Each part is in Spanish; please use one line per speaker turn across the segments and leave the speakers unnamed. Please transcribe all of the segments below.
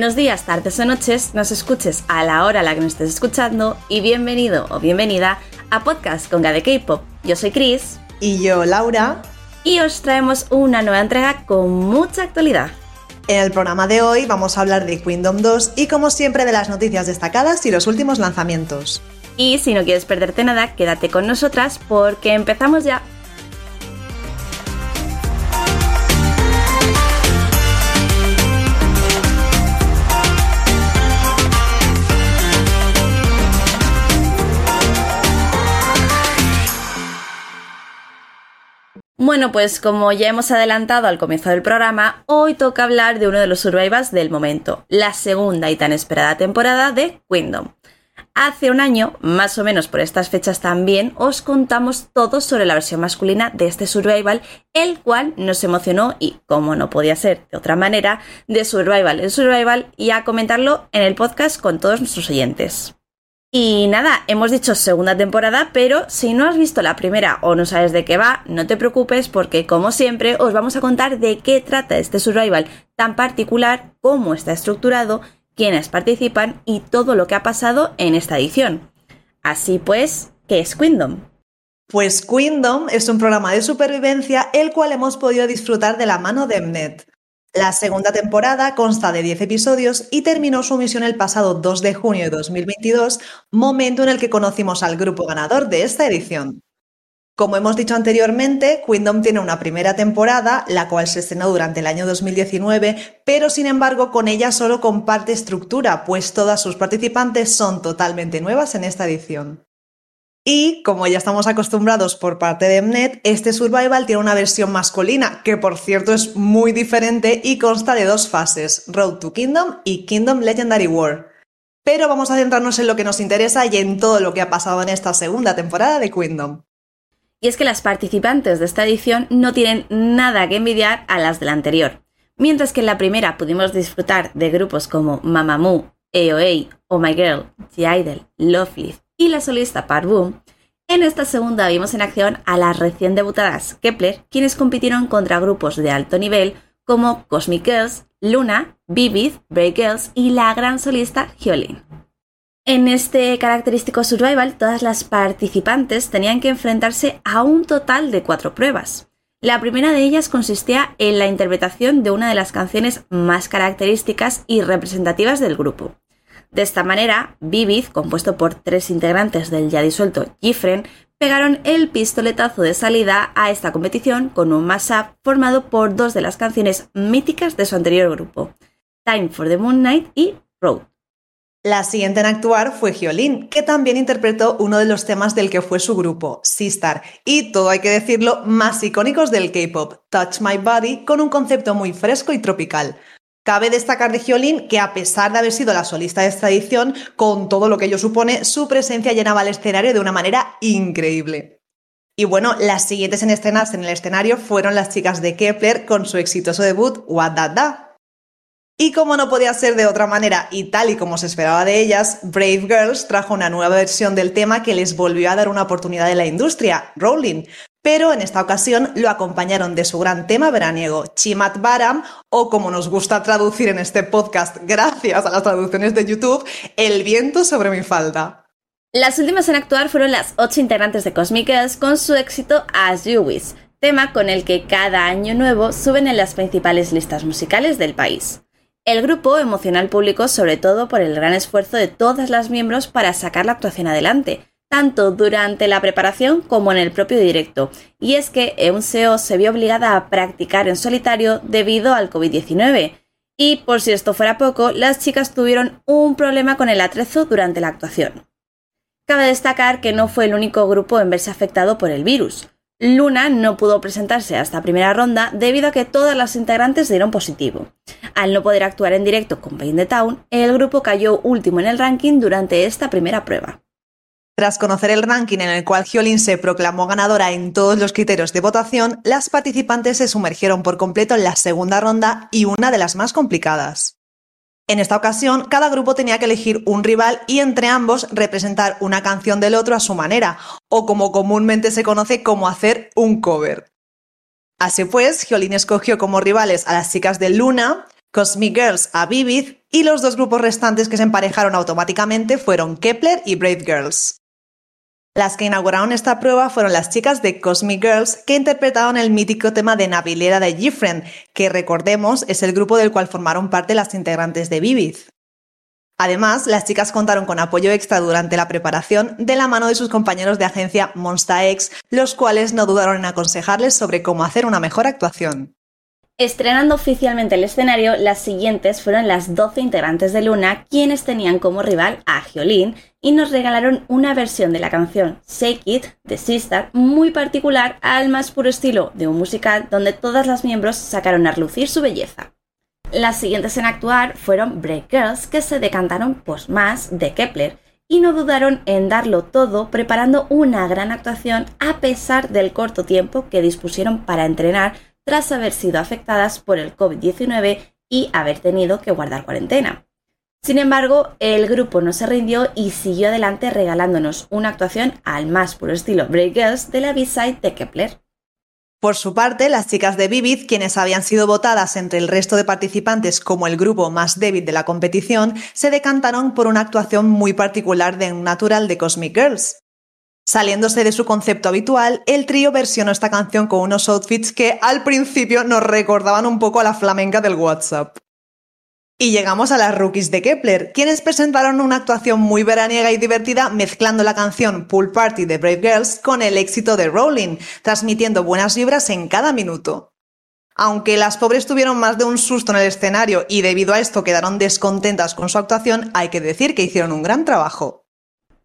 Buenos días, tardes o noches, nos escuches a la hora a la que nos estés escuchando y bienvenido o bienvenida a Podcast con de K-Pop. Yo soy Chris.
Y yo, Laura.
Y os traemos una nueva entrega con mucha actualidad.
En el programa de hoy vamos a hablar de Kingdom 2 y como siempre de las noticias destacadas y los últimos lanzamientos.
Y si no quieres perderte nada, quédate con nosotras porque empezamos ya. Bueno, pues como ya hemos adelantado al comienzo del programa, hoy toca hablar de uno de los survivals del momento, la segunda y tan esperada temporada de Kingdom. Hace un año, más o menos por estas fechas también, os contamos todo sobre la versión masculina de este survival, el cual nos emocionó y, como no podía ser de otra manera, de survival en survival y a comentarlo en el podcast con todos nuestros oyentes. Y nada, hemos dicho segunda temporada, pero si no has visto la primera o no sabes de qué va, no te preocupes porque como siempre os vamos a contar de qué trata este survival tan particular, cómo está estructurado, quiénes participan y todo lo que ha pasado en esta edición. Así pues, ¿qué es Queendom?
Pues Queendom es un programa de supervivencia el cual hemos podido disfrutar de la mano de Mnet. La segunda temporada consta de 10 episodios y terminó su emisión el pasado 2 de junio de 2022, momento en el que conocimos al grupo ganador de esta edición. Como hemos dicho anteriormente, Queendom tiene una primera temporada, la cual se estrenó durante el año 2019, pero sin embargo con ella solo comparte estructura, pues todas sus participantes son totalmente nuevas en esta edición. Y como ya estamos acostumbrados por parte de Mnet, este Survival tiene una versión masculina, que por cierto es muy diferente y consta de dos fases, Road to Kingdom y Kingdom Legendary War. Pero vamos a centrarnos en lo que nos interesa y en todo lo que ha pasado en esta segunda temporada de Kingdom.
Y es que las participantes de esta edición no tienen nada que envidiar a las de la anterior. Mientras que en la primera pudimos disfrutar de grupos como Mamamoo, AOA, Oh My Girl, The Idol, Lovely y la solista Parboom, en esta segunda vimos en acción a las recién debutadas Kepler, quienes compitieron contra grupos de alto nivel como Cosmic Girls, Luna, Vivid, Break Girls y la gran solista Hyolyn. En este característico survival, todas las participantes tenían que enfrentarse a un total de cuatro pruebas. La primera de ellas consistía en la interpretación de una de las canciones más características y representativas del grupo. De esta manera, Vivid, compuesto por tres integrantes del ya disuelto Gifren, pegaron el pistoletazo de salida a esta competición con un mashup formado por dos de las canciones míticas de su anterior grupo, Time for the Moon Night y Road.
La siguiente en actuar fue Hyolyn, que también interpretó uno de los temas del que fue su grupo, Sistar, y todo hay que decirlo, más icónicos del K-pop, Touch My Body, con un concepto muy fresco y tropical. Cabe destacar de Hyolyn que a pesar de haber sido la solista de esta edición, con todo lo que ello supone, su presencia llenaba el escenario de una manera increíble. Y bueno, las siguientes en estrenarse en el escenario fueron las chicas de Kepler con su exitoso debut What Da Da. Y como no podía ser de otra manera y tal y como se esperaba de ellas, Brave Girls trajo una nueva versión del tema que les volvió a dar una oportunidad en la industria, Rolling, pero en esta ocasión lo acompañaron de su gran tema veraniego, Chimat Baram, o como nos gusta traducir en este podcast gracias a las traducciones de YouTube, El viento sobre mi falda.
Las últimas en actuar fueron las ocho integrantes de Cosmic Girls con su éxito As You Wish, tema con el que cada año nuevo suben en las principales listas musicales del país. El grupo emociona al público sobre todo por el gran esfuerzo de todas las miembros para sacar la actuación adelante, tanto durante la preparación como en el propio directo, y es que Eun-seo se vio obligada a practicar en solitario debido al COVID-19. Y por si esto fuera poco, las chicas tuvieron un problema con el atrezo durante la actuación. Cabe destacar que no fue el único grupo en verse afectado por el virus. Luna no pudo presentarse a esta primera ronda debido a que todas las integrantes dieron positivo. Al no poder actuar en directo con Pain the Town, el grupo cayó último en el ranking durante esta primera prueba.
Tras conocer el ranking en el cual Hyolyn se proclamó ganadora en todos los criterios de votación, las participantes se sumergieron por completo en la segunda ronda y una de las más complicadas. En esta ocasión, cada grupo tenía que elegir un rival y entre ambos representar una canción del otro a su manera, o como comúnmente se conoce como hacer un cover. Así pues, Hyolyn escogió como rivales a las chicas de Luna, Cosmic Girls a Vivid y los dos grupos restantes que se emparejaron automáticamente fueron Kepler y Brave Girls. Las que inauguraron esta prueba fueron las chicas de Cosmic Girls que interpretaron el mítico tema de Navilera de Gifriend, que recordemos es el grupo del cual formaron parte las integrantes de Vivid. Además, las chicas contaron con apoyo extra durante la preparación de la mano de sus compañeros de agencia Monsta X, los cuales no dudaron en aconsejarles sobre cómo hacer una mejor actuación.
Estrenando oficialmente el escenario, las siguientes fueron las 12 integrantes de Luna, quienes tenían como rival a Hyolyn y nos regalaron una versión de la canción Shake It de Sister muy particular al más puro estilo de un musical donde todas las miembros sacaron a relucir su belleza. Las siguientes en actuar fueron Break Girls, que se decantaron pues más de Kepler y no dudaron en darlo todo preparando una gran actuación a pesar del corto tiempo que dispusieron para entrenar tras haber sido afectadas por el COVID-19 y haber tenido que guardar cuarentena. Sin embargo, el grupo no se rindió y siguió adelante regalándonos una actuación al más puro estilo Break Girls de la B-side de Kepler.
Por su parte, las chicas de Vivid, quienes habían sido votadas entre el resto de participantes como el grupo más débil de la competición, se decantaron por una actuación muy particular de un natural de Cosmic Girls. Saliéndose de su concepto habitual, el trío versionó esta canción con unos outfits que al principio nos recordaban un poco a la flamenca del WhatsApp. Y llegamos a las rookies de Kepler, quienes presentaron una actuación muy veraniega y divertida mezclando la canción Pool Party de Brave Girls con el éxito de Rolling, transmitiendo buenas vibras en cada minuto. Aunque las pobres tuvieron más de un susto en el escenario y debido a esto quedaron descontentas con su actuación, hay que decir que hicieron un gran trabajo.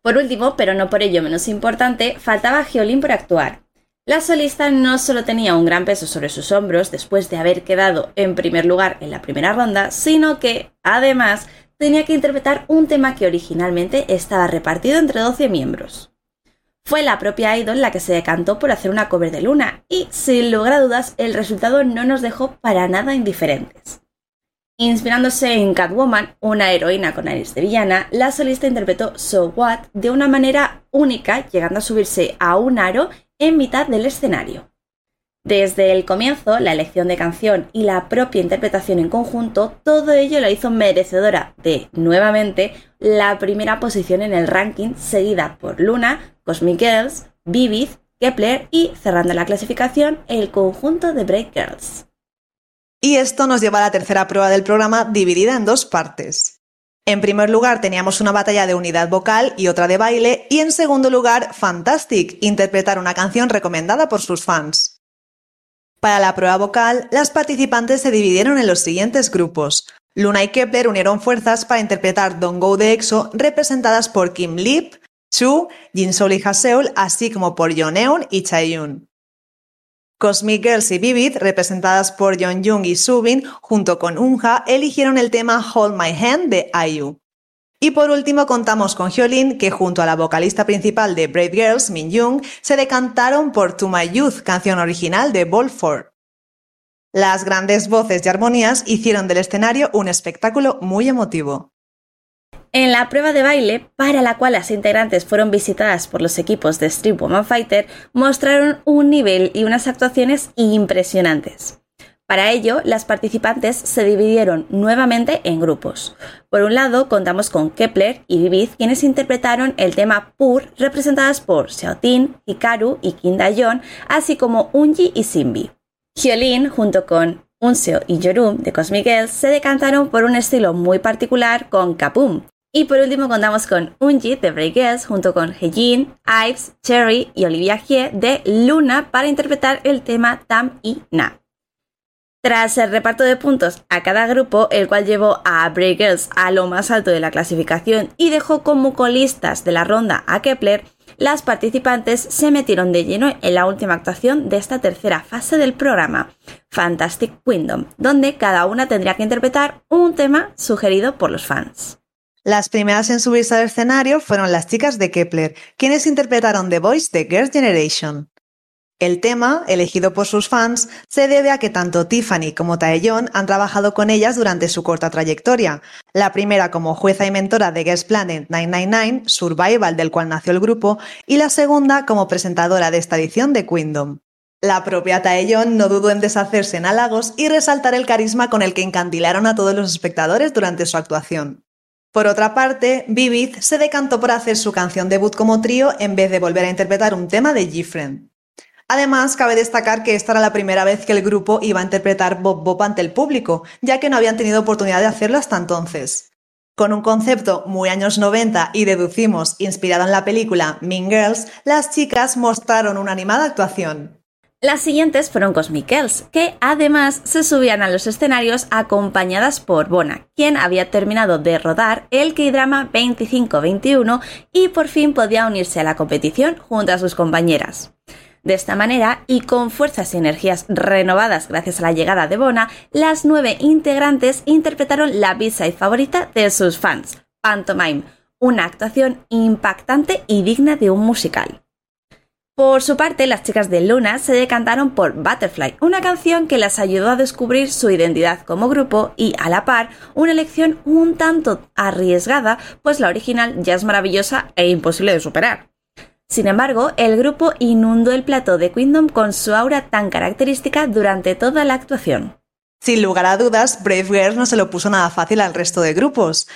Por último, pero no por ello menos importante, faltaba Geolín por actuar. La solista no solo tenía un gran peso sobre sus hombros después de haber quedado en primer lugar en la primera ronda, sino que, además, tenía que interpretar un tema que originalmente estaba repartido entre 12 miembros. Fue la propia Idol la que se decantó por hacer una cover de Luna, y sin lugar a dudas el resultado no nos dejó para nada indiferentes. Inspirándose en Catwoman, una heroína con aires de villana, la solista interpretó So What de una manera única, llegando a subirse a un aro en mitad del escenario. Desde el comienzo, la elección de canción y la propia interpretación en conjunto, todo ello lo hizo merecedora de, nuevamente, la primera posición en el ranking, seguida por Luna, Cosmic Girls, Vivid, Kepler y, cerrando la clasificación, el conjunto de Break Girls.
Y esto nos lleva a la tercera prueba del programa dividida en dos partes. En primer lugar teníamos una batalla de unidad vocal y otra de baile y en segundo lugar Fantastic, interpretar una canción recomendada por sus fans. Para la prueba vocal, las participantes se dividieron en los siguientes grupos. Luna y Kepler unieron fuerzas para interpretar Don't Go de EXO, representadas por Kim Lip, Chu, Jin Sol y Haseul, así como por Yeon y Chaeyoung. Cosmic Girls y Vivid, representadas por Jung y Subin, junto con Unha, eligieron el tema Hold My Hand de IU. Y por último contamos con Hyolyn, que junto a la vocalista principal de Brave Girls, Min Jung, se decantaron por To My Youth, canción original de Bolford. Las grandes voces y armonías hicieron del escenario un espectáculo muy emotivo.
En la prueba de baile, para la cual las integrantes fueron visitadas por los equipos de Street Woman Fighter, mostraron un nivel y unas actuaciones impresionantes. Para ello, las participantes se dividieron nuevamente en grupos. Por un lado, contamos con Kepler y Vivid, quienes interpretaron el tema Pur, representadas por Xiaotin, Hikaru y Kim Dayon, así como Unji y Simbi. Hyolyn, junto con Unseo y Yorum de Cosmic Girls, se decantaron por un estilo muy particular con Kapum, y por último contamos con Unji de Break Girls junto con Hejin, Ives, Cherry y Olivia Hie de Luna para interpretar el tema Tam y Na. Tras el reparto de puntos a cada grupo, el cual llevó a Break Girls a lo más alto de la clasificación y dejó como colistas de la ronda a Kepler, las participantes se metieron de lleno en la última actuación de esta tercera fase del programa, Fantastic Kingdom, donde cada una tendría que interpretar un tema sugerido por los fans.
Las primeras en subirse al escenario fueron las chicas de Kepler, quienes interpretaron The Voice de Girls' Generation. El tema, elegido por sus fans, se debe a que tanto Tiffany como Taeyeon han trabajado con ellas durante su corta trayectoria, la primera como jueza y mentora de Girls Planet 999, Survival del cual nació el grupo, y la segunda como presentadora de esta edición de Queendom. La propia Taeyeon no dudó en deshacerse en halagos y resaltar el carisma con el que encandilaron a todos los espectadores durante su actuación. Por otra parte, Vivid se decantó por hacer su canción debut como trío en vez de volver a interpretar un tema de G-Friend. Además, cabe destacar que esta era la primera vez que el grupo iba a interpretar Bob Bob ante el público, ya que no habían tenido oportunidad de hacerlo hasta entonces. Con un concepto muy años 90 y deducimos inspirado en la película Mean Girls, las chicas mostraron una animada actuación.
Las siguientes fueron Cosmic Girls, que además se subían a los escenarios acompañadas por Bona, quien había terminado de rodar el K-drama 2521 y por fin podía unirse a la competición junto a sus compañeras. De esta manera, y con fuerzas y energías renovadas gracias a la llegada de Bona, las nueve integrantes interpretaron la B-side favorita de sus fans, Pantomime, una actuación impactante y digna de un musical. Por su parte, las chicas de Luna se decantaron por Butterfly, una canción que las ayudó a descubrir su identidad como grupo y, a la par, una elección un tanto arriesgada, pues la original ya es maravillosa e imposible de superar. Sin embargo, el grupo inundó el plató de Queendom con su aura tan característica durante toda la actuación.
Sin lugar a dudas, Brave Girls no se lo puso nada fácil al resto de grupos.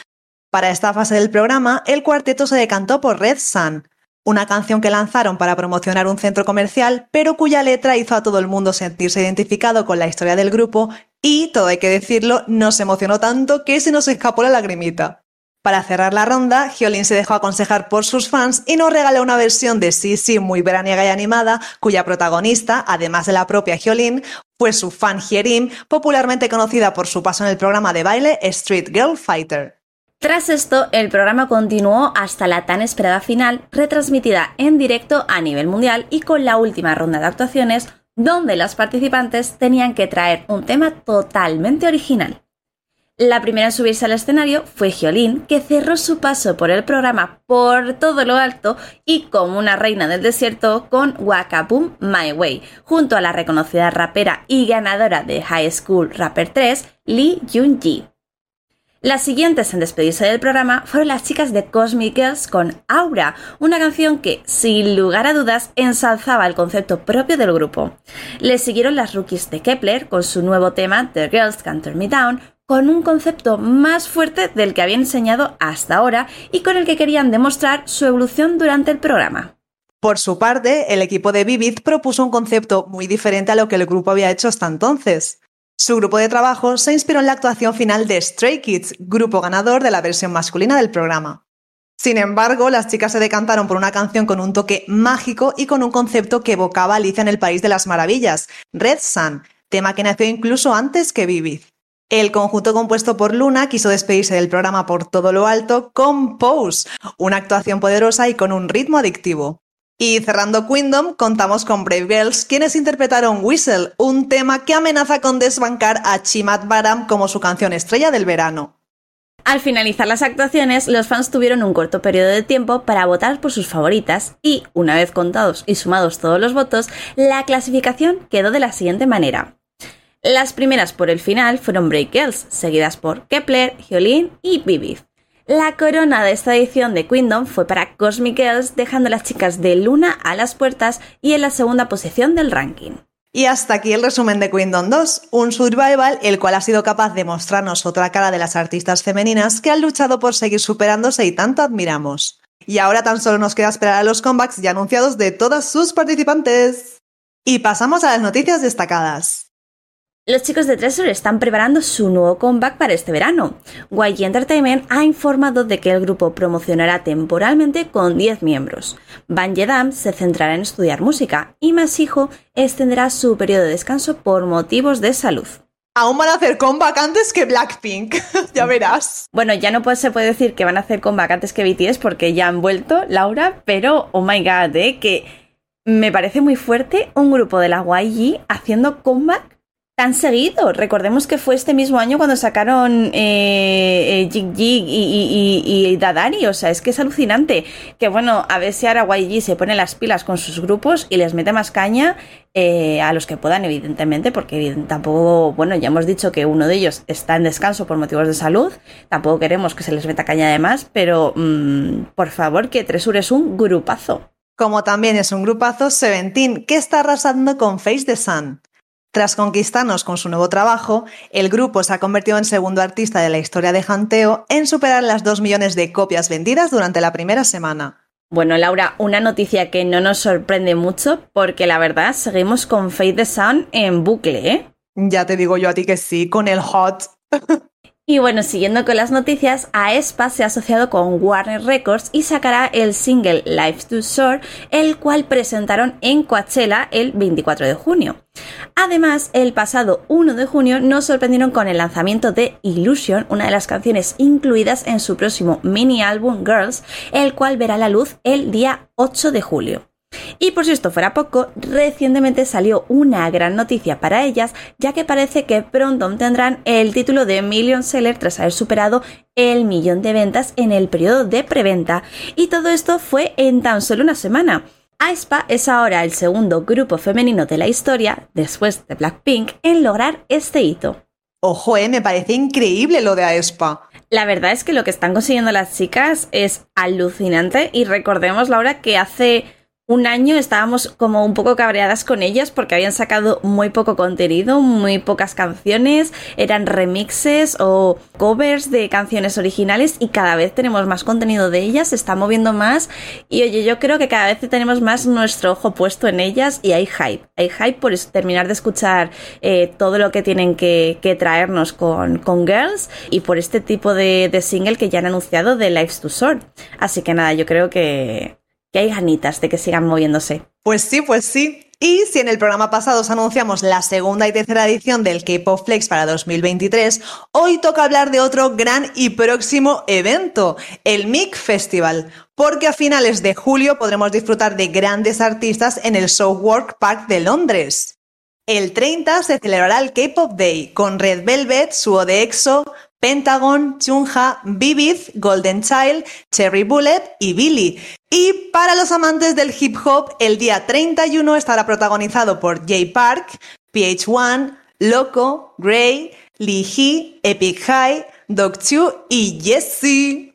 Para esta fase del programa, el cuarteto se decantó por Red Sun, una canción que lanzaron para promocionar un centro comercial, pero cuya letra hizo a todo el mundo sentirse identificado con la historia del grupo y, todo hay que decirlo, nos emocionó tanto que se nos escapó la lagrimita. Para cerrar la ronda, Hyolyn se dejó aconsejar por sus fans y nos regaló una versión de Sí muy veraniega y animada, cuya protagonista, además de la propia Hyolyn, fue su fan Hyerim, popularmente conocida por su paso en el programa de baile Street Girl Fighter.
Tras esto, el programa continuó hasta la tan esperada final, retransmitida en directo a nivel mundial y con la última ronda de actuaciones, donde las participantes tenían que traer un tema totalmente original. La primera en subirse al escenario fue Hyolyn, que cerró su paso por el programa por todo lo alto y como una reina del desierto con Waka Boom My Way, junto a la reconocida rapera y ganadora de High School Rapper 3, Lee Jun-ji. Las siguientes en despedirse del programa fueron las chicas de Cosmic Girls con Aura, una canción que, sin lugar a dudas, ensalzaba el concepto propio del grupo. Le siguieron las rookies de Kepler con su nuevo tema The Girls Can't Turn Me Down, con un concepto más fuerte del que había enseñado hasta ahora y con el que querían demostrar su evolución durante el programa.
Por su parte, el equipo de Vivid propuso un concepto muy diferente a lo que el grupo había hecho hasta entonces. Su grupo de trabajo se inspiró en la actuación final de Stray Kids, grupo ganador de la versión masculina del programa. Sin embargo, las chicas se decantaron por una canción con un toque mágico y con un concepto que evocaba a Alicia en el País de las Maravillas, Red Sun, tema que nació incluso antes que Vivid. El conjunto compuesto por Luna quiso despedirse del programa por todo lo alto con Pose, una actuación poderosa y con un ritmo adictivo. Y cerrando Queendom, contamos con Brave Girls, quienes interpretaron Whistle, un tema que amenaza con desbancar a Chimat Baram como su canción estrella del verano.
Al finalizar las actuaciones, los fans tuvieron un corto periodo de tiempo para votar por sus favoritas y, una vez contados y sumados todos los votos, la clasificación quedó de la siguiente manera. Las primeras por el final fueron Break Girls, seguidas por Kepler, Hyolyn y Vivid. La corona de esta edición de Queendom fue para Cosmic Girls, dejando a las chicas de Luna a las puertas y en la segunda posición del ranking.
Y hasta aquí el resumen de Queendom 2, un survival el cual ha sido capaz de mostrarnos otra cara de las artistas femeninas que han luchado por seguir superándose y tanto admiramos. Y ahora tan solo nos queda esperar a los comebacks ya anunciados de todas sus participantes. Y pasamos a las noticias destacadas.
Los chicos de Treasure están preparando su nuevo comeback para este verano. YG Entertainment ha informado de que el grupo promocionará temporalmente con 10 miembros. Ban Yedam se centrará en estudiar música y Masijo extenderá su periodo de descanso por motivos de salud.
Aún van a hacer comeback antes que Blackpink, ya verás.
Bueno, ya no se puede decir que van a hacer comeback antes que BTS porque ya han vuelto, Laura, pero oh my god, ¿eh? que me parece muy fuerte un grupo de la YG haciendo comeback tan seguido. Recordemos que fue este mismo año cuando sacaron eh, eh Jig Jig y, Dadari. O sea, es que es alucinante. Que bueno, a ver si ahora YG se pone las pilas con sus grupos y les mete más caña eh, a los que puedan, evidentemente, porque tampoco, bueno, ya hemos dicho que uno de ellos está en descanso por motivos de salud. Tampoco queremos que se les meta caña de más, pero mm, por favor, que Tresur es un grupazo.
Como también es un grupazo Seventeen, que está arrasando con Face the Sun. Tras conquistarnos con su nuevo trabajo, el grupo se ha convertido en segundo artista de la historia de Hanteo en superar las 2 millones de copias vendidas durante la primera semana.
Bueno, Laura, una noticia que no nos sorprende mucho porque la verdad seguimos con Fade the Sun en bucle, ¿eh?
Ya te digo yo a ti que sí, con el hot.
Y bueno, siguiendo con las noticias, aespa se ha asociado con Warner Records y sacará el single Life to Shore, el cual presentaron en Coachella el 24 de junio. Además, el pasado 1 de junio nos sorprendieron con el lanzamiento de Illusion, una de las canciones incluidas en su próximo mini álbum Girls, el cual verá la luz el día 8 de julio. Y por si esto fuera poco, recientemente salió una gran noticia para ellas, ya que parece que pronto obtendrán el título de Million Seller tras haber superado el millón de ventas en el periodo de preventa. Y todo esto fue en tan solo una semana. aespa es ahora el segundo grupo femenino de la historia, después de Blackpink, en lograr este hito.
Ojo, eh, me parece increíble lo de aespa.
La verdad es que lo que están consiguiendo las chicas es alucinante y recordemos, Laura, que hace un año estábamos como un poco cabreadas con ellas porque habían sacado muy poco contenido, muy pocas canciones, eran remixes o covers de canciones originales y cada vez tenemos más contenido de ellas, se está moviendo más y oye, yo creo que cada vez tenemos más nuestro ojo puesto en ellas y hay hype, hay hype por terminar de escuchar eh, todo lo que tienen que, traernos con, Girls y por este tipo de, single que ya han anunciado de Lives to Sword. Así que nada, yo creo que que hay ganitas de que sigan moviéndose.
Pues sí, pues sí. Y si en el programa pasado os anunciamos la segunda y tercera edición del K-Pop Flex para 2023, hoy toca hablar de otro gran y próximo evento, el MIC Festival, porque a finales de julio podremos disfrutar de grandes artistas en el Southwark Park de Londres. El 30 se celebrará el K-Pop Day con Red Velvet, Suo de EXO, Pentagon, Chunha, Vivid, Golden Child, Cherry Bullet y Billy. Y para los amantes del hip hop, el día 31 estará protagonizado por Jay Park, PH1, Loco, Gray, Lee Hee, Epic High, Dog Chu y Jessie.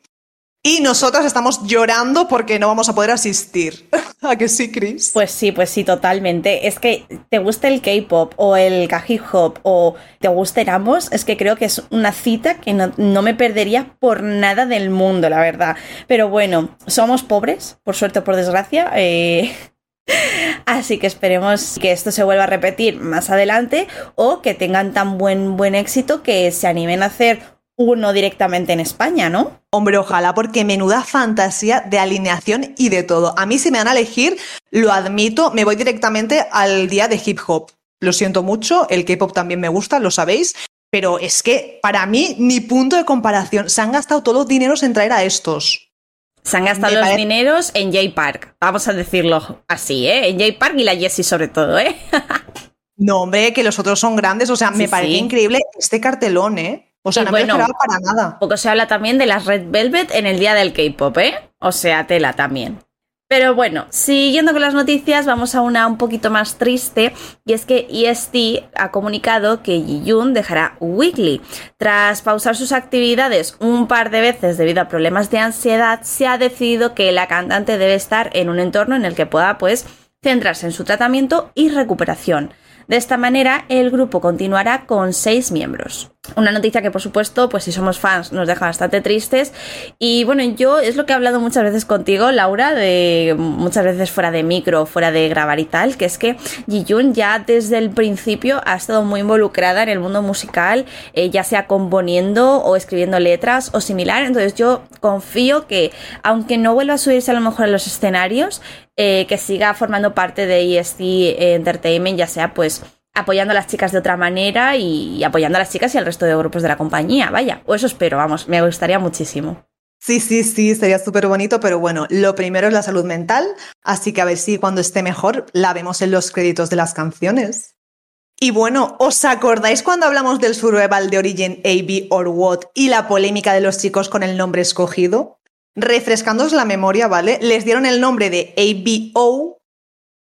Y nosotras estamos llorando porque no vamos a poder asistir. ¿A que sí, Chris?
Pues sí, pues sí, totalmente. Es que te guste el K-pop o el K-hip hop o te gusten ambos, es que creo que es una cita que no, me perdería por nada del mundo, la verdad. Pero bueno, somos pobres, por suerte o por desgracia. Eh, así que esperemos que esto se vuelva a repetir más adelante o que tengan tan buen, buen éxito que se animen a hacer uno directamente en España, ¿no?
Hombre, ojalá, porque menuda fantasía de alineación y de todo. A mí, si me van a elegir, lo admito, me voy directamente al día de hip hop. Lo siento mucho, el K-pop también me gusta, lo sabéis, pero es que para mí, ni punto de comparación. Se han gastado todos los dineros en traer a estos.
Se han gastado los dineros en J Park, vamos a decirlo así, ¿eh? En J Park y la Jessie sobre todo, ¿eh?
no, hombre, que los otros son grandes, o sea, me parece increíble este cartelón, ¿eh? O sea, no me esperaba para nada.
Poco se habla también de las Red Velvet en el día del K-pop, ¿eh? O sea, tela también. Pero bueno, siguiendo con las noticias, vamos a una un poquito más triste, y es que EST ha comunicado que Ji-Yoon dejará Weekly. Tras pausar sus actividades un par de veces debido a problemas de ansiedad, se ha decidido que la cantante debe estar en un entorno en el que pueda, pues, centrarse en su tratamiento y recuperación. De esta manera, el grupo continuará con seis miembros. Una noticia que, por supuesto, pues si somos fans, nos deja bastante tristes. Y bueno, yo es lo que he hablado muchas veces contigo, Laura, de muchas veces fuera de micro, fuera de grabar y tal, que es que Jun ya desde el principio ha estado muy involucrada en el mundo musical, eh, ya sea componiendo o escribiendo letras o similar. Entonces yo confío que, aunque no vuelva a subirse a lo mejor a los escenarios, eh, que siga formando parte de EST Entertainment, ya sea pues apoyando a las chicas de otra manera y apoyando a las chicas y al resto de grupos de la compañía, vaya, o eso espero, vamos, me gustaría muchísimo.
Sí, sí, sí, sería súper bonito, pero bueno, lo primero es la salud mental, así que a ver si cuando esté mejor la vemos en los créditos de las canciones. Y bueno, ¿os acordáis cuando hablamos del survival de Origin AB or What y la polémica de los chicos con el nombre escogido? Refrescándoos la memoria, ¿vale? Les dieron el nombre de ABO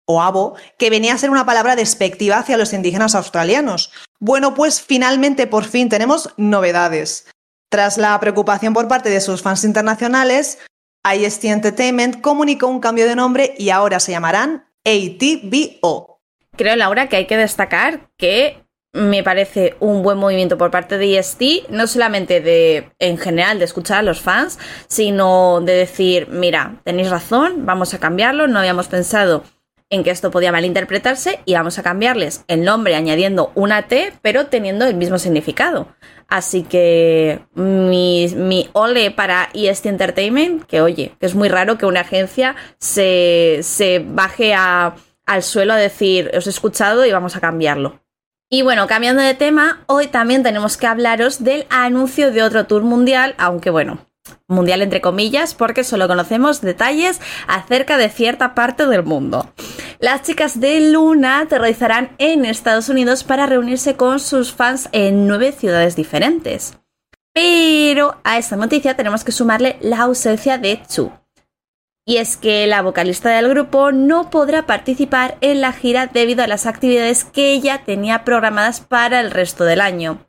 o abo, que venía a ser una palabra despectiva hacia los indígenas australianos. Bueno, pues finalmente por fin tenemos novedades. Tras la preocupación por parte de sus fans internacionales, IST Entertainment comunicó un cambio de nombre y ahora se llamarán ATBO.
Creo, Laura, que hay que destacar que me parece un buen movimiento por parte de EST, no solamente de, en general, de escuchar a los fans, sino de decir, mira, tenéis razón, vamos a cambiarlo, no habíamos pensado en que esto podía malinterpretarse y vamos a cambiarles el nombre añadiendo una T, pero teniendo el mismo significado. Así que mi, ole para EST Entertainment, que oye, que es muy raro que una agencia se, se baje al suelo a decir, os he escuchado y vamos a cambiarlo. Y bueno, cambiando de tema, hoy también tenemos que hablaros del anuncio de otro tour mundial, aunque bueno, mundial entre comillas, porque solo conocemos detalles acerca de cierta parte del mundo. Las chicas de Luna aterrizarán en Estados Unidos para reunirse con sus fans en nueve ciudades diferentes. Pero a esta noticia tenemos que sumarle la ausencia de Chu, y es que la vocalista del grupo no podrá participar en la gira debido a las actividades que ella tenía programadas para el resto del año.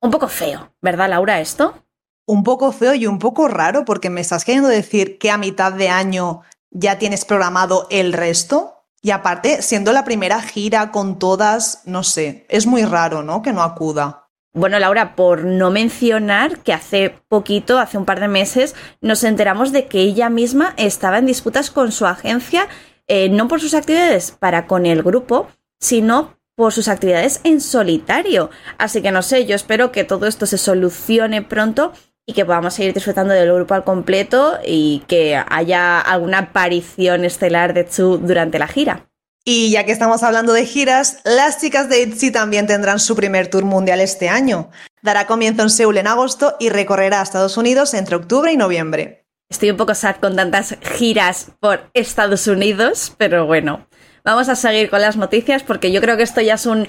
Un poco feo, ¿verdad Laura esto?
Un poco feo y un poco raro porque me estás queriendo decir que a mitad de año ya tienes programado el resto. Y aparte, siendo la primera gira con todas, no sé, es muy raro, ¿no? Que no acuda.
Bueno, Laura, por no mencionar que hace poquito, hace un par de meses, nos enteramos de que ella misma estaba en disputas con su agencia, eh, no por sus actividades para con el grupo, sino por sus actividades en solitario. Así que no sé, yo espero que todo esto se solucione pronto y que podamos seguir disfrutando del grupo al completo y que haya alguna aparición estelar de Chu durante la gira.
Y ya que estamos hablando de giras, las chicas de ITZY también tendrán su primer tour mundial este año. Dará comienzo en Seúl en agosto y recorrerá a Estados Unidos entre octubre y noviembre.
Estoy un poco sad con tantas giras por Estados Unidos, pero bueno, vamos a seguir con las noticias porque yo creo que esto ya es un,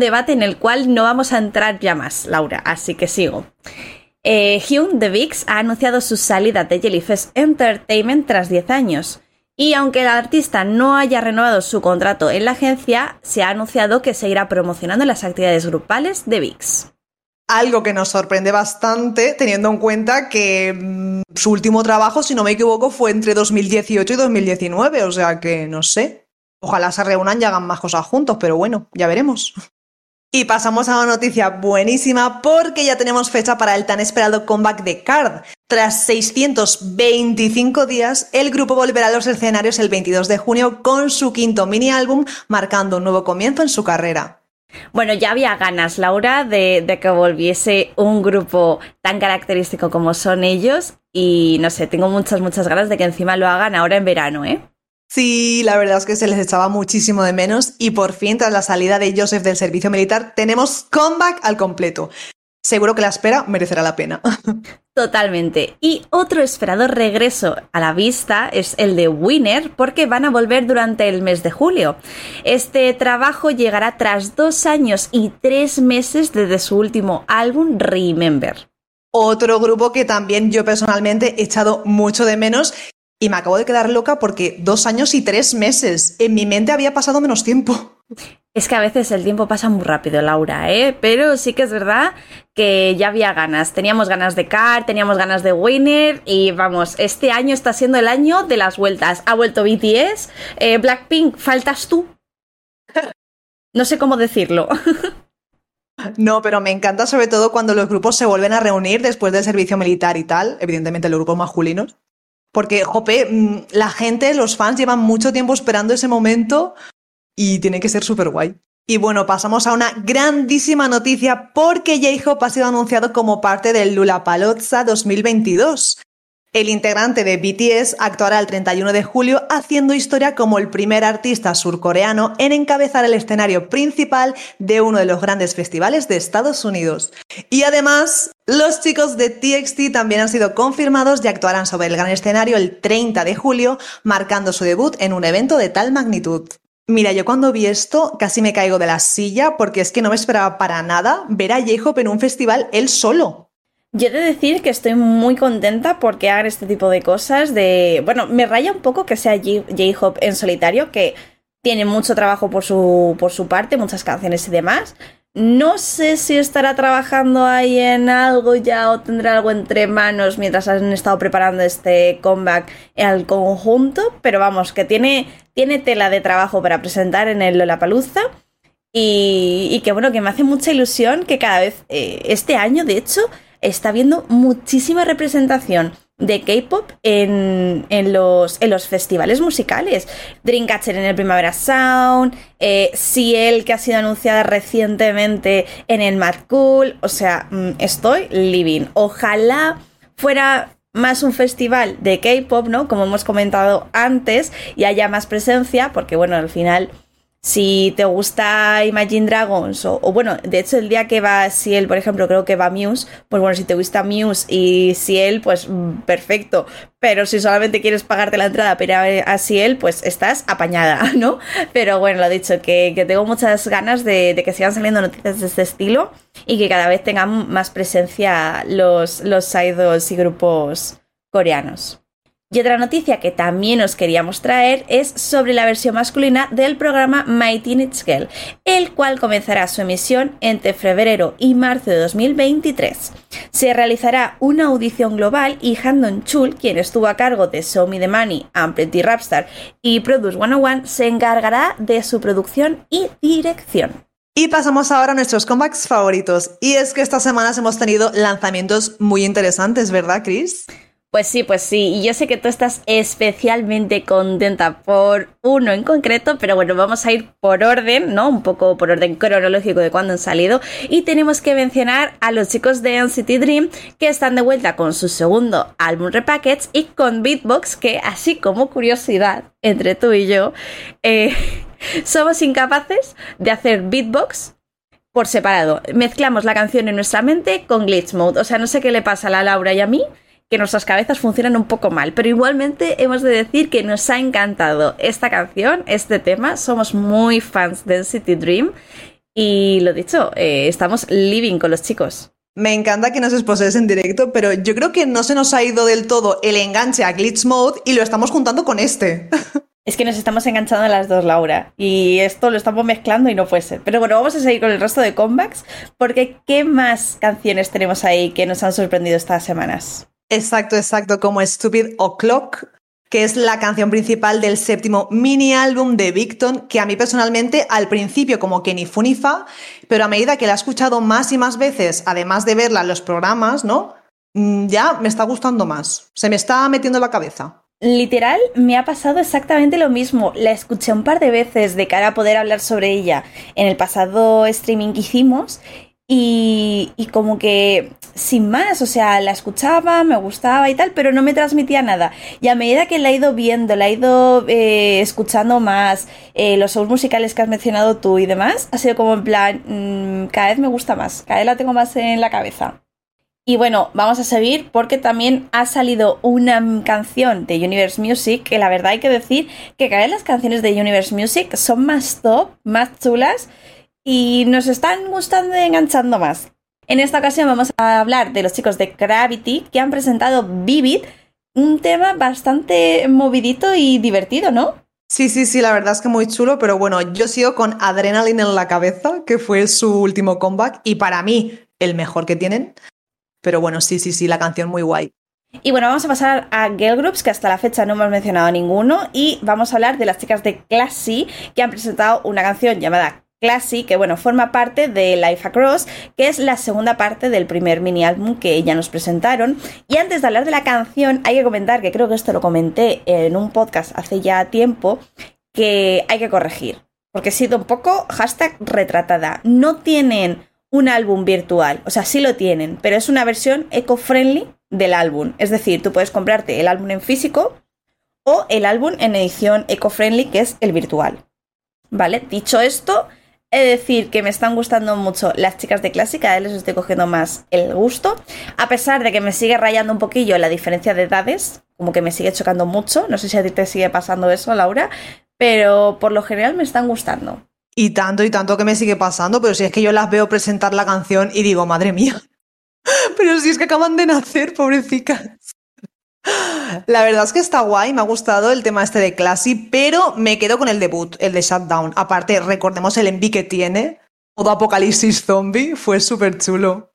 debate en el cual no vamos a entrar ya más, Laura, así que sigo. Eh, de VIX ha anunciado su salida de Jellyfish Entertainment tras 10 años. Y aunque el artista no haya renovado su contrato en la agencia, se ha anunciado que seguirá promocionando las actividades grupales de VIX.
Algo que nos sorprende bastante teniendo en cuenta que mm, su último trabajo, si no me equivoco, fue entre 2018 y 2019, o sea que no sé. Ojalá se reúnan y hagan más cosas juntos, pero bueno, ya veremos. Y pasamos a una noticia buenísima porque ya tenemos fecha para el tan esperado comeback de Card. Tras 625 días, el grupo volverá a los escenarios el 22 de junio con su quinto mini álbum, marcando un nuevo comienzo en su carrera.
Bueno, ya había ganas, Laura, de, de, que volviese un grupo tan característico como son ellos. Y no sé, tengo muchas, muchas ganas de que encima lo hagan ahora en verano, ¿eh?
Sí, la verdad es que se les echaba muchísimo de menos y por fin, tras la salida de Joseph del servicio militar, tenemos comeback al completo. Seguro que la espera merecerá la pena.
Totalmente. Y otro esperado regreso a la vista es el de Winner, porque van a volver durante el mes de julio. Este trabajo llegará tras dos años y tres meses desde su último álbum, Remember.
Otro grupo que también yo personalmente he echado mucho de menos y me acabo de quedar loca porque dos años y tres meses. En mi mente había pasado menos tiempo.
Es que a veces el tiempo pasa muy rápido, Laura, ¿eh? Pero sí que es verdad que ya había ganas. Teníamos ganas de Car, teníamos ganas de Winner y vamos, este año está siendo el año de las vueltas. Ha vuelto BTS, eh, Blackpink, faltas tú. No sé cómo decirlo.
No, pero me encanta sobre todo cuando los grupos se vuelven a reunir después del servicio militar y tal, evidentemente los grupos masculinos, porque, jope, mm, la gente, los fans llevan mucho tiempo esperando ese momento y tiene que ser súper guay. Y bueno, pasamos a una grandísima noticia porque J-Hope ha sido anunciado como parte del Lollapalooza 2022. El integrante de BTS actuará el 31 de julio haciendo historia como el primer artista surcoreano en encabezar el escenario principal de uno de los grandes festivales de Estados Unidos. Y además, los chicos de TXT también han sido confirmados y actuarán sobre el gran escenario el 30 de julio, marcando su debut en un evento de tal magnitud. Mira, yo cuando vi esto casi me caigo de la silla porque es que no me esperaba para nada ver a J-Hope en un festival él solo.
Yo he de decir que estoy muy contenta porque hagan este tipo de cosas. De. Bueno, me raya un poco que sea J-Hop en solitario, que tiene mucho trabajo por su, por su parte, muchas canciones y demás. no sé si estará trabajando ahí en algo ya o tendrá algo entre manos mientras han estado preparando este comeback al conjunto, pero vamos, que tiene, tiene tela de trabajo para presentar en el Lollapalooza y, y que bueno, que me hace mucha ilusión que cada vez, eh, este año de hecho, está habiendo muchísima representación de K-pop en, los, en los festivales musicales. Dreamcatcher en el Primavera Sound, eh, Ciel que ha sido anunciada recientemente en el Mad Cool. O sea, mm, estoy living. Ojalá fuera más un festival de K-pop, ¿no? Como hemos comentado antes, y haya más presencia, porque bueno, al final si te gusta Imagine Dragons, o, bueno, de hecho el día que va Ciel, por ejemplo, creo que va Muse, pues bueno, si te gusta Muse y Ciel, pues mm, perfecto. Pero si solamente quieres pagarte la entrada para ir a Ciel, pues estás apañada, ¿no? Pero bueno, lo dicho, que, tengo muchas ganas de, de, que sigan saliendo noticias de este estilo y que cada vez tengan más presencia los, los idols y grupos coreanos. Y otra noticia que también os queríamos traer es sobre la versión masculina del programa My Teenage Girl, el cual comenzará su emisión entre febrero y marzo de 2023. Se realizará una audición global y Handon Chul, quien estuvo a cargo de Show Me the Money, Pretty Rapstar y Produce 101, se encargará de su producción y dirección.
Y pasamos ahora a nuestros comebacks favoritos. Y es que estas semanas hemos tenido lanzamientos muy interesantes, ¿verdad, Chris?
Pues sí, pues sí. Y yo sé que tú estás especialmente contenta por uno en concreto, pero bueno, vamos a ir por orden, ¿no? Un poco por orden cronológico de cuándo han salido. Y tenemos que mencionar a los chicos de NCT Dream que están de vuelta con su segundo álbum Repackage y con Beatbox, que así como curiosidad entre tú y yo, eh, somos incapaces de hacer beatbox por separado. Mezclamos la canción en nuestra mente con glitch mode. O sea, no sé qué le pasa a la Laura y a mí que nuestras cabezas funcionan un poco mal, pero igualmente hemos de decir que nos ha encantado esta canción, este tema, somos muy fans de City Dream y lo dicho, eh, estamos living con los chicos.
Me encanta que nos exposes en directo, pero yo creo que no se nos ha ido del todo el enganche a Glitch Mode y lo estamos juntando con este.
Es que nos estamos enganchando a las dos, Laura. Y esto lo estamos mezclando y no puede ser. Pero bueno, vamos a seguir con el resto de comebacks, porque ¿qué más canciones tenemos ahí que nos han sorprendido estas semanas?
Exacto, exacto, como Stupid O'Clock, que es la canción principal del séptimo mini álbum de Victon, que a mí personalmente al principio como que ni fu ni fa, pero a medida que la he escuchado más y más veces, además de verla en los programas, ¿no? Mm, ya me está gustando más, se me está metiendo en la cabeza.
Literal, me ha pasado exactamente lo mismo. La escuché un par de veces de cara a poder hablar sobre ella en el pasado streaming que hicimos y, y, como que sin más, o sea, la escuchaba, me gustaba y tal, pero no me transmitía nada. Y a medida que la he ido viendo, la he ido eh, escuchando más, eh, los shows musicales que has mencionado tú y demás, ha sido como en plan, mm, cada vez me gusta más, cada vez la tengo más en la cabeza. Y bueno, vamos a seguir porque también ha salido una canción de Universe Music que la verdad hay que decir que cada vez las canciones de Universe Music son más top, más chulas y nos están gustando y enganchando más. En esta ocasión vamos a hablar de los chicos de Gravity que han presentado Vivid, un tema bastante movidito y divertido, ¿no?
Sí, sí, sí, la verdad es que muy chulo, pero bueno, yo sigo con Adrenaline en la cabeza, que fue su último comeback y para mí el mejor que tienen. Pero bueno, sí, sí, sí, la canción muy guay.
Y bueno, vamos a pasar a Girl Groups, que hasta la fecha no hemos mencionado ninguno, y vamos a hablar de las chicas de Classy, que han presentado una canción llamada Classy, que bueno, forma parte de Life Across, que es la segunda parte del primer mini álbum que ya nos presentaron. Y antes de hablar de la canción, hay que comentar, que creo que esto lo comenté en un podcast hace ya tiempo, que hay que corregir. Porque he sido un poco hashtag retratada. No tienen un álbum virtual, o sea, sí lo tienen, pero es una versión eco-friendly del álbum. Es decir, tú puedes comprarte el álbum en físico o el álbum en edición eco-friendly, que es el virtual. ¿Vale? Dicho esto, He de decir que me están gustando mucho las chicas de vez les estoy cogiendo más el gusto, a pesar de que me sigue rayando un poquillo la diferencia de edades, como que me sigue chocando mucho, no sé si a ti te sigue pasando eso, Laura, pero por lo general me están gustando.
Y tanto y tanto que me sigue pasando, pero si es que yo las veo presentar la canción y digo, madre mía, pero si es que acaban de nacer, pobrecicas. La verdad es que está guay, me ha gustado el tema este de Classy, pero me quedo con el debut, el de Shutdown. Aparte, recordemos el enví que tiene. modo apocalipsis zombie, fue súper chulo.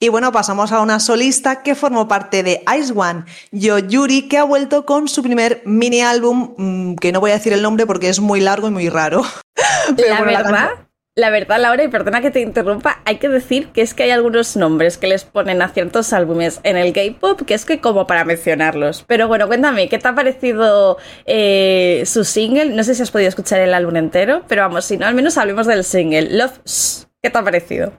Y bueno, pasamos a una solista que formó parte de Ice One, Yo Yuri, que ha vuelto con su primer mini álbum, mm, que no voy a decir el nombre porque es muy largo y muy raro.
la verdad, la verdad, Laura, y perdona que te interrumpa, hay que decir que es que hay algunos nombres que les ponen a ciertos álbumes en el K-pop que es que como para mencionarlos. Pero bueno, cuéntame, ¿qué te ha parecido eh, su single? No sé si has podido escuchar el álbum entero, pero vamos, si no, al menos hablemos del single. Love, ¿qué te ha parecido?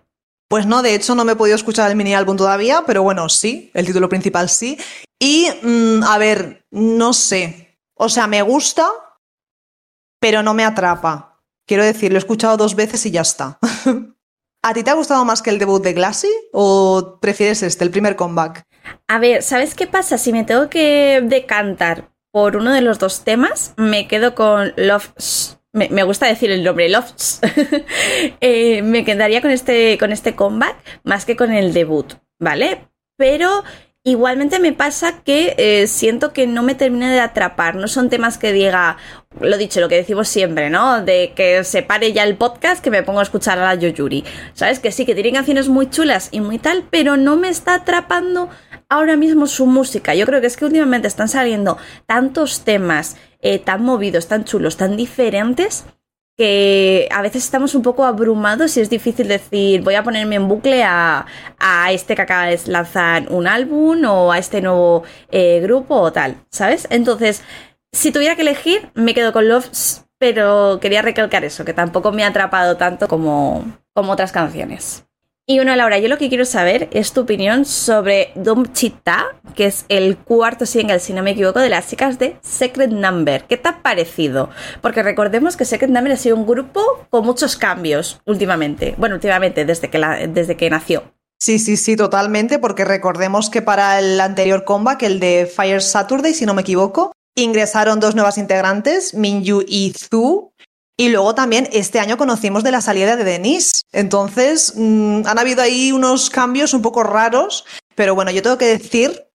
Pues no, de hecho no me he podido escuchar el mini álbum todavía, pero bueno, sí, el título principal sí. Y, mm, a ver, no sé. O sea, me gusta, pero no me atrapa. Quiero decir, lo he escuchado dos veces y ya está. ¿A ti te ha gustado más que el debut de Glassy o prefieres este, el primer comeback?
A ver, ¿sabes qué pasa? Si me tengo que decantar por uno de los dos temas, me quedo con Love. Me, gusta decir el nombre, Love. Eh, me quedaría con este, con este comeback más que con el debut, ¿vale? Pero Igualmente me pasa que eh, siento que no me termina de atrapar. No son temas que diga, lo dicho, lo que decimos siempre, ¿no? De que se pare ya el podcast, que me pongo a escuchar a la Yoyuri. ¿Sabes? Que sí, que tiene canciones muy chulas y muy tal, pero no me está atrapando ahora mismo su música. Yo creo que es que últimamente están saliendo tantos temas eh, tan movidos, tan chulos, tan diferentes que a veces estamos un poco abrumados y es difícil decir voy a ponerme en bucle a, este que acaba de lanzar un álbum o a este nuevo eh, grupo o tal, ¿sabes? Entonces, si tuviera que elegir, me quedo con Love, pero quería recalcar eso, que tampoco me ha atrapado tanto como, como otras canciones. Y bueno, Laura, yo lo que quiero saber es tu opinión sobre Dom Chita, que es el cuarto single, si no me equivoco, de las chicas de Secret Number. ¿Qué te ha parecido? Porque recordemos que Secret Number ha sido un grupo con muchos cambios últimamente. Bueno, últimamente, desde que, desde que nació.
Sí, sí, sí, totalmente, porque recordemos que para el anterior comeback, el de Fire Saturday, si no me equivoco, ingresaron dos nuevas integrantes, Minju y Zu, y luego también este año conocimos de la salida de Denise. Entonces, mm, han habido ahí unos cambios un poco raros, pero bueno, yo tengo que decir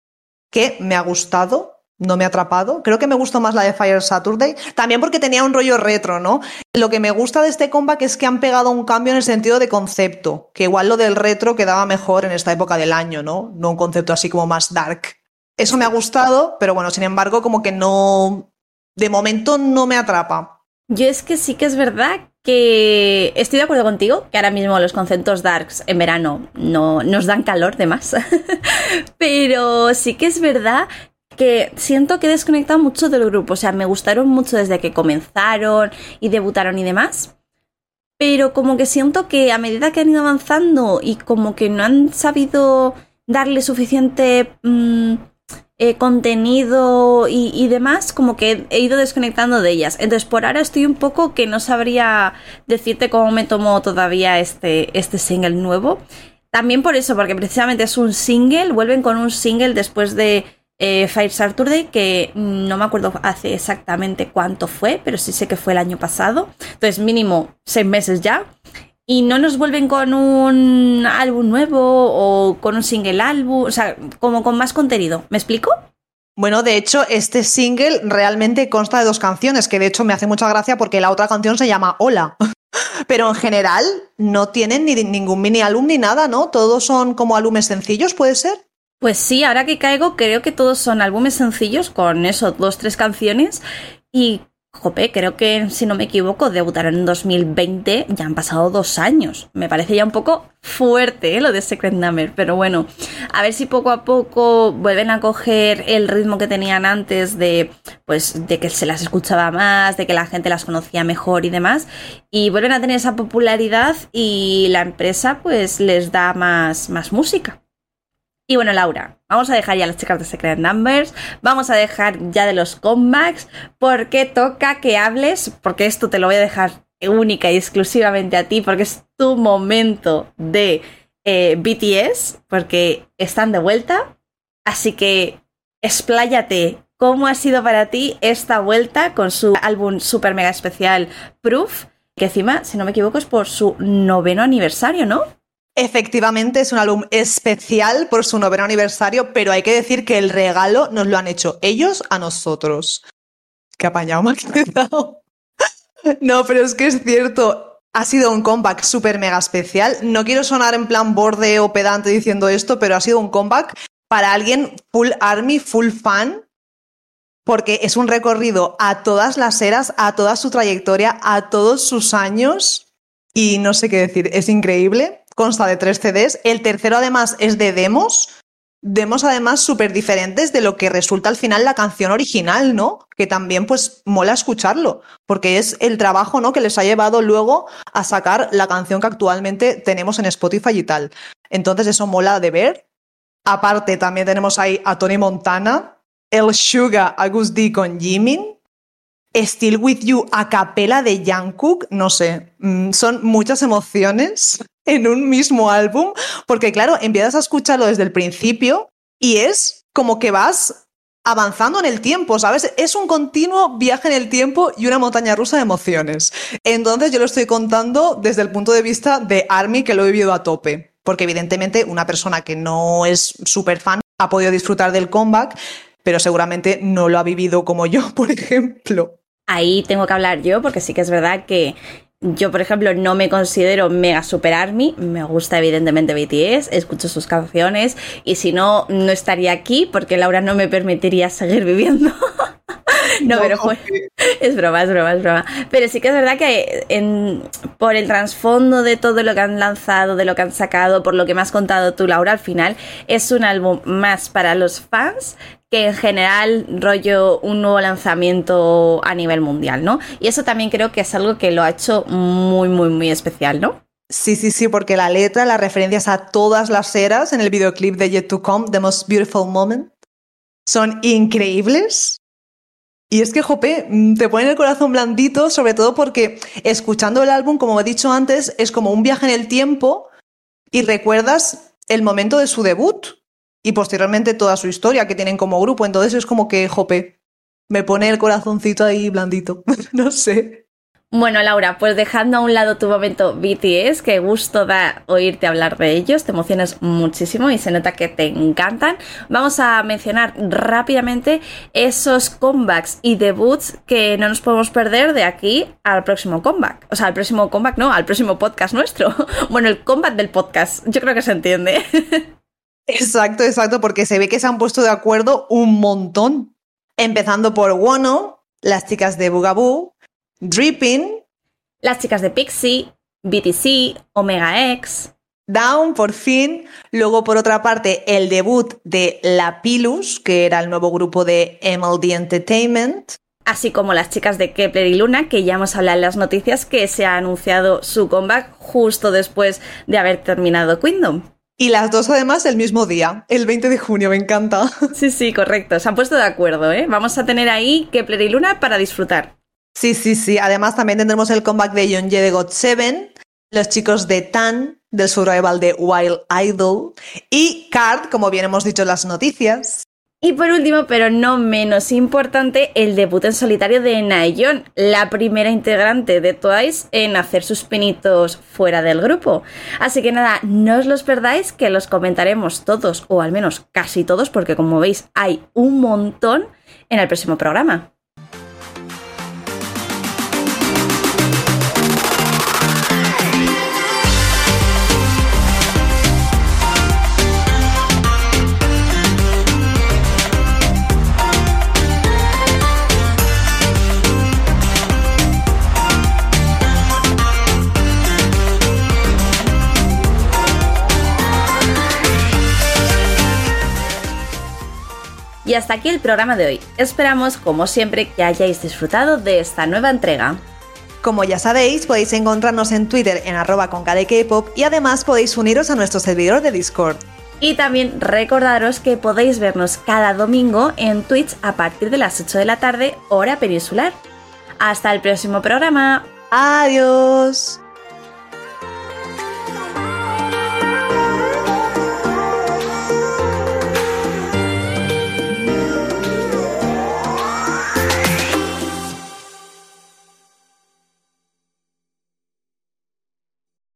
que me ha gustado, no me ha atrapado. Creo que me gustó más la de Fire Saturday, también porque tenía un rollo retro, ¿no? Lo que me gusta de este comeback es que han pegado un cambio en el sentido de concepto, que igual lo del retro quedaba mejor en esta época del año, ¿no? No un concepto así como más dark. Eso me ha gustado, pero bueno, sin embargo, como que no, de momento no me atrapa.
Yo es que sí que es verdad que estoy de acuerdo contigo, que ahora mismo los conceptos darks en verano no nos dan calor de más. Pero sí que es verdad que siento que he desconectado mucho del grupo. O sea, me gustaron mucho desde que comenzaron y debutaron y demás. Pero como que siento que a medida que han ido avanzando y como que no han sabido darle suficiente... Mm, eh, contenido y, demás, como que he ido desconectando de ellas. Entonces, por ahora estoy un poco que no sabría decirte cómo me tomo todavía este, este single nuevo. También por eso, porque precisamente es un single, vuelven con un single después de eh, Fire Saturday, que no me acuerdo hace exactamente cuánto fue, pero sí sé que fue el año pasado. Entonces, mínimo seis meses ya y no nos vuelven con un álbum nuevo o con un single álbum, o sea, como con más contenido. ¿Me explico?
Bueno, de hecho, este single realmente consta de dos canciones, que de hecho me hace mucha gracia porque la otra canción se llama Hola. Pero en general no tienen ni ningún mini álbum ni nada, ¿no? Todos son como álbumes sencillos, ¿puede ser?
Pues sí, ahora que caigo, creo que todos son álbumes sencillos con eso, dos, tres canciones. Y Jope, creo que, si no me equivoco, debutaron en 2020, ya han pasado dos años. Me parece ya un poco fuerte ¿eh? lo de Secret Number, pero bueno, a ver si poco a poco vuelven a coger el ritmo que tenían antes de, pues, de que se las escuchaba más, de que la gente las conocía mejor y demás, y vuelven a tener esa popularidad y la empresa, pues, les da más, más música. Y bueno, Laura, vamos a dejar ya las chicas de Secret Numbers, vamos a dejar ya de los comebacks, porque toca que hables, porque esto te lo voy a dejar única y exclusivamente a ti, porque es tu momento de eh, BTS, porque están de vuelta. Así que expláyate cómo ha sido para ti esta vuelta con su álbum super mega especial Proof, que encima, si no me equivoco, es por su noveno aniversario, ¿no?
Efectivamente, es un álbum especial por su noveno aniversario, pero hay que decir que el regalo nos lo han hecho ellos a nosotros. Qué apañado me. No, pero es que es cierto. Ha sido un comeback súper mega especial. No quiero sonar en plan borde o pedante diciendo esto, pero ha sido un comeback para alguien full army, full fan, porque es un recorrido a todas las eras, a toda su trayectoria, a todos sus años. Y no sé qué decir, es increíble. Consta de tres CDs. El tercero además es de demos, demos además súper diferentes de lo que resulta al final la canción original, ¿no? Que también pues mola escucharlo, porque es el trabajo, ¿no? Que les ha llevado luego a sacar la canción que actualmente tenemos en Spotify y tal. Entonces eso mola de ver. Aparte también tenemos ahí a Tony Montana, El Sugar, Agus D con Jimin, Still With You a capela de Jungkook, no sé, mm, son muchas emociones en un mismo álbum, porque claro, empiezas a escucharlo desde el principio y es como que vas avanzando en el tiempo, ¿sabes? Es un continuo viaje en el tiempo y una montaña rusa de emociones. Entonces yo lo estoy contando desde el punto de vista de Army, que lo he vivido a tope, porque evidentemente una persona que no es súper fan ha podido disfrutar del comeback, pero seguramente no lo ha vivido como yo, por ejemplo.
Ahí tengo que hablar yo, porque sí que es verdad que yo, por ejemplo, no me considero mega super army. Me gusta, evidentemente, BTS, escucho sus canciones. Y si no, no estaría aquí porque Laura no me permitiría seguir viviendo. no, pero fue. Es broma, es broma, es broma. Pero sí que es verdad que en, por el trasfondo de todo lo que han lanzado, de lo que han sacado, por lo que me has contado tú, Laura, al final es un álbum más para los fans que en general rollo un nuevo lanzamiento a nivel mundial, ¿no? Y eso también creo que es algo que lo ha hecho muy, muy, muy especial, ¿no?
Sí, sí, sí, porque la letra, las referencias a todas las eras en el videoclip de Yet to Come, The Most Beautiful Moment, son increíbles. Y es que, Jope, mm, te pone el corazón blandito, sobre todo porque escuchando el álbum, como he dicho antes, es como un viaje en el tiempo y recuerdas el momento de su debut, y posteriormente toda su historia que tienen como grupo. Entonces es como que, jope, me pone el corazoncito ahí blandito. no sé.
Bueno, Laura, pues dejando a un lado tu momento BTS, que gusto da oírte hablar de ellos, te emocionas muchísimo y se nota que te encantan. Vamos a mencionar rápidamente esos comebacks y debuts que no nos podemos perder de aquí al próximo comeback. O sea, al próximo comeback, no, al próximo podcast nuestro. bueno, el comeback del podcast, yo creo que se entiende.
Exacto, exacto, porque se ve que se han puesto de acuerdo un montón. Empezando por Wono, las chicas de Bugaboo, Dripping,
las chicas de Pixie, BTC, Omega X.
Down, por fin. Luego, por otra parte, el debut de La Pilus, que era el nuevo grupo de MLD Entertainment.
Así como las chicas de Kepler y Luna, que ya hemos hablado en las noticias que se ha anunciado su comeback justo después de haber terminado Kingdom.
Y las dos además el mismo día, el 20 de junio, me encanta.
Sí, sí, correcto. Se han puesto de acuerdo, ¿eh? Vamos a tener ahí Kepler y Luna para disfrutar.
Sí, sí, sí. Además también tendremos el comeback de Yeonje de God 7, los chicos de Tan, del survival de Wild Idol, y Card, como bien hemos dicho en las noticias.
Y por último, pero no menos importante, el debut en solitario de Nayeon, la primera integrante de Twice en hacer sus pinitos fuera del grupo. Así que nada, no os los perdáis, que los comentaremos todos, o al menos casi todos, porque como veis hay un montón en el próximo programa. Y hasta aquí el programa de hoy. Esperamos, como siempre, que hayáis disfrutado de esta nueva entrega.
Como ya sabéis, podéis encontrarnos en Twitter en arroba con pop y además podéis uniros a nuestro servidor de Discord.
Y también recordaros que podéis vernos cada domingo en Twitch a partir de las 8 de la tarde, hora peninsular. Hasta el próximo programa.
Adiós.